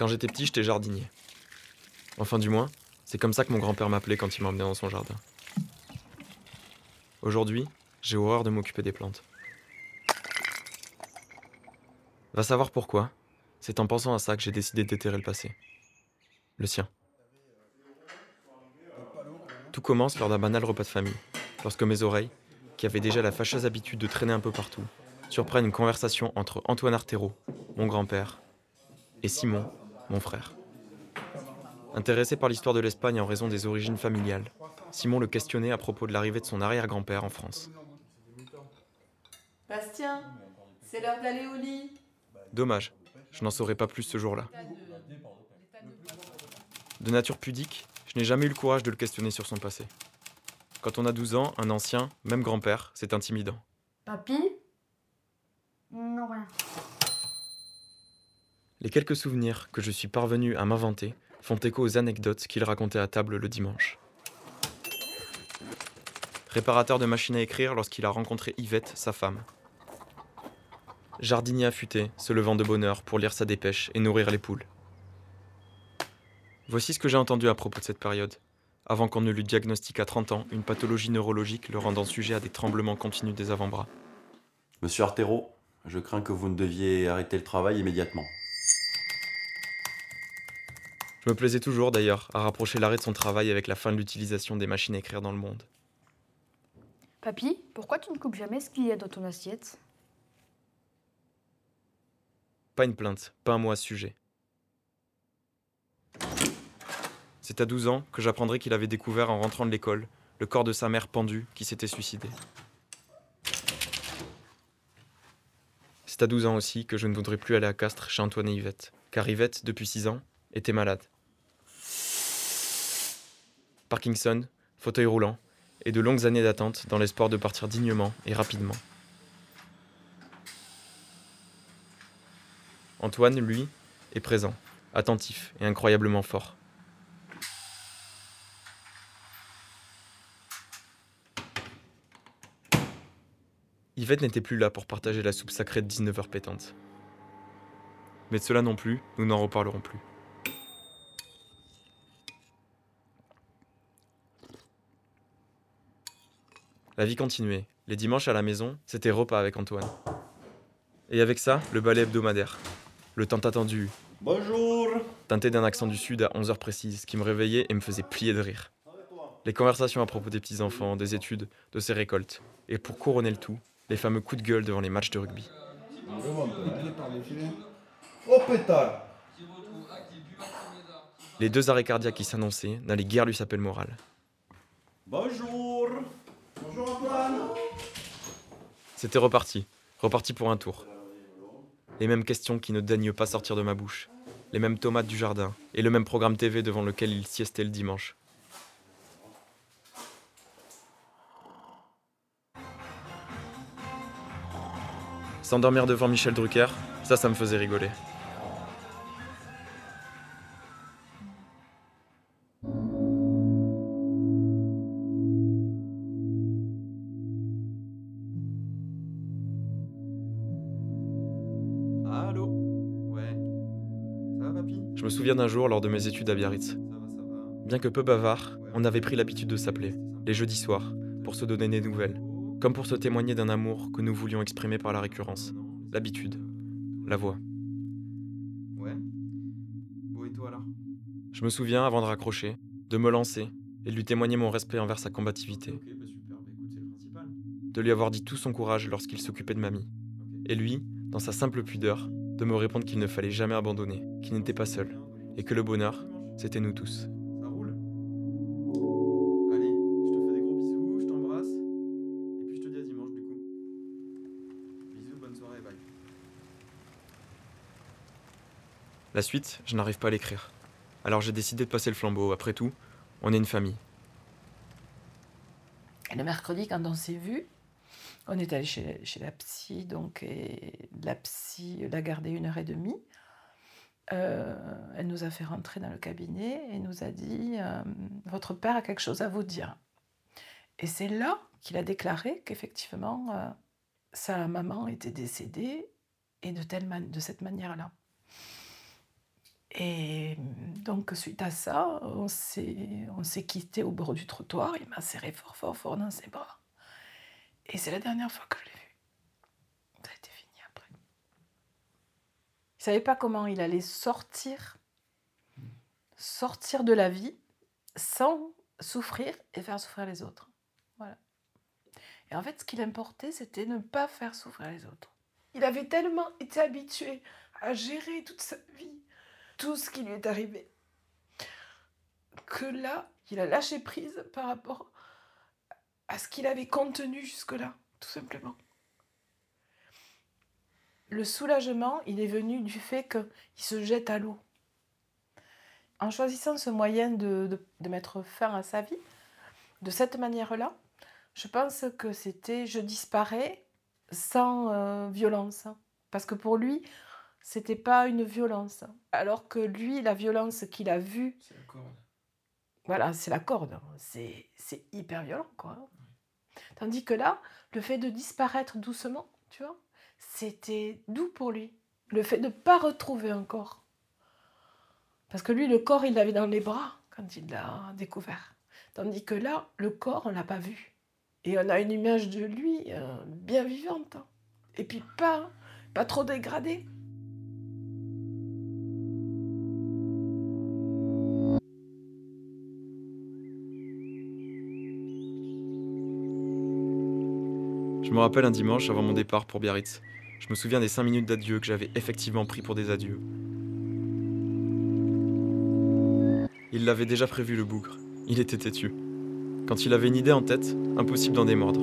Quand j'étais petit, j'étais jardinier. Enfin, du moins, c'est comme ça que mon grand-père m'appelait quand il m'emmenait dans son jardin. Aujourd'hui, j'ai horreur de m'occuper des plantes. Va savoir pourquoi. C'est en pensant à ça que j'ai décidé de déterrer le passé. Le sien. Tout commence lors d'un banal repas de famille, lorsque mes oreilles, qui avaient déjà la fâcheuse habitude de traîner un peu partout, surprennent une conversation entre Antoine Artero, mon grand-père, et Simon, mon frère. Intéressé par l'histoire de l'Espagne en raison des origines familiales, Simon le questionnait à propos de l'arrivée de son arrière-grand-père en France. Bastien, c'est l'heure d'aller au lit. Dommage, je n'en saurais pas plus ce jour-là. De nature pudique, je n'ai jamais eu le courage de le questionner sur son passé. Quand on a 12 ans, un ancien, même grand-père, c'est intimidant. Papy? Non, rien. Les quelques souvenirs que je suis parvenu à m'inventer font écho aux anecdotes qu'il racontait à table le dimanche. Réparateur de machines à écrire lorsqu'il a rencontré Yvette, sa femme. Jardinier affûté, se levant de bonne heure pour lire sa dépêche et nourrir les poules. Voici ce que j'ai entendu à propos de cette période, avant qu'on ne lui diagnostique à 30 ans une pathologie neurologique le rendant sujet à des tremblements continus des avant-bras. Monsieur Artero, je crains que vous ne deviez arrêter le travail immédiatement. Me plaisais toujours d'ailleurs à rapprocher l'arrêt de son travail avec la fin de l'utilisation des machines à écrire dans le monde. Papy, pourquoi tu ne coupes jamais ce qu'il y a dans ton assiette? Pas une plainte, pas un mot à ce sujet. C'est à 12 ans que j'apprendrai qu'il avait découvert en rentrant de l'école le corps de sa mère pendue qui s'était suicidée. C'est à 12 ans aussi que je ne voudrais plus aller à Castres chez Antoine et Yvette, car Yvette, depuis 6 ans, était malade. Parkinson, fauteuil roulant, et de longues années d'attente dans l'espoir de partir dignement et rapidement. Antoine, lui, est présent, attentif et incroyablement fort. Yvette n'était plus là pour partager la soupe sacrée de 19 heures pétantes. Mais de cela non plus, nous n'en reparlerons plus. La vie continuait. Les dimanches à la maison, c'était repas avec Antoine. Et avec ça, le balai hebdomadaire. Le temps attendu, Bonjour teinté d'un accent du sud à 11h précises, qui me réveillait et me faisait plier de rire. Les conversations à propos des petits-enfants, des études, de ses récoltes. Et pour couronner le tout, les fameux coups de gueule devant les matchs de rugby. Oh pétard Les deux arrêts cardiaques qui s'annonçaient n'allaient guère lui saper le moral. Bonjour Bonjour Antoine C'était reparti, reparti pour un tour. Les mêmes questions qui ne daignent pas sortir de ma bouche, les mêmes tomates du jardin et le même programme TV devant lequel il siestait le dimanche. S'endormir devant Michel Drucker, ça, ça me faisait rigoler. Je me souviens d'un jour lors de mes études à Biarritz. Bien que peu bavard, on avait pris l'habitude de s'appeler, les jeudis soirs, pour se donner des nouvelles, comme pour se témoigner d'un amour que nous voulions exprimer par la récurrence. L'habitude, la voix. Ouais. Bon et toi alors? Je me souviens, avant de raccrocher, de me lancer et de lui témoigner mon respect envers sa combativité, bah super, bah écoute, c'est le principal. de lui avoir dit tout son courage lorsqu'il s'occupait de mamie, et lui, dans sa simple pudeur, de me répondre qu'il ne fallait jamais abandonner, qu'il n'était pas seul, et que le bonheur, c'était nous tous. Ça roule Allez, je te fais des gros bisous, je t'embrasse. Et puis je te dis à dimanche du coup. Bisous, bonne soirée, bye. La suite, je n'arrive pas à l'écrire. Alors j'ai décidé de passer le flambeau, après tout, on est une famille. Et le mercredi, quand on s'est vu, on est allé chez, la psy, donc, et la psy l'a gardé une heure et demie. Euh, elle nous a fait rentrer dans le cabinet et nous a dit euh, Votre père a quelque chose à vous dire. Et c'est là qu'il a déclaré qu'effectivement, euh, sa maman était décédée et de, de cette manière-là. Et donc, suite à ça, on s'est, on s'est quitté au bord du trottoir. Il m'a serré fort, fort, fort dans ses bras. Et c'est la dernière fois que je l'ai vu. Ça a été fini après. Il savait pas comment il allait sortir, sortir de la vie sans souffrir et faire souffrir les autres. Voilà. Et en fait, ce qu'il importait, c'était ne pas faire souffrir les autres. Il avait tellement été habitué à gérer toute sa vie, tout ce qui lui est arrivé, que là, il a lâché prise par rapport à ce qu'il avait contenu jusque-là, tout simplement. Le soulagement, il est venu du fait qu'il se jette à l'eau. En choisissant ce moyen de, de- de mettre fin à sa vie, de cette manière-là, je pense que c'était je disparais sans euh, violence. Parce que pour lui, c'était pas une violence. Alors que lui, la violence qu'il a vue, C'est la corde. voilà, c'est la corde. C'est c'est hyper violent, quoi. Tandis que là, le fait de disparaître doucement, tu vois, c'était doux pour lui. Le fait de ne pas retrouver un corps. Parce que lui, le corps, il l'avait dans les bras quand il l'a découvert. Tandis que là, le corps, on l'a pas vu. Et on a une image de lui euh, bien vivante. hein. Et puis pas, pas trop dégradée. Je me rappelle un dimanche avant mon départ pour Biarritz. Je me souviens des 5 minutes d'adieu que j'avais effectivement pris pour des adieux. Il l'avait déjà prévu le bougre. Il était têtu. Quand il avait une idée en tête, impossible d'en démordre.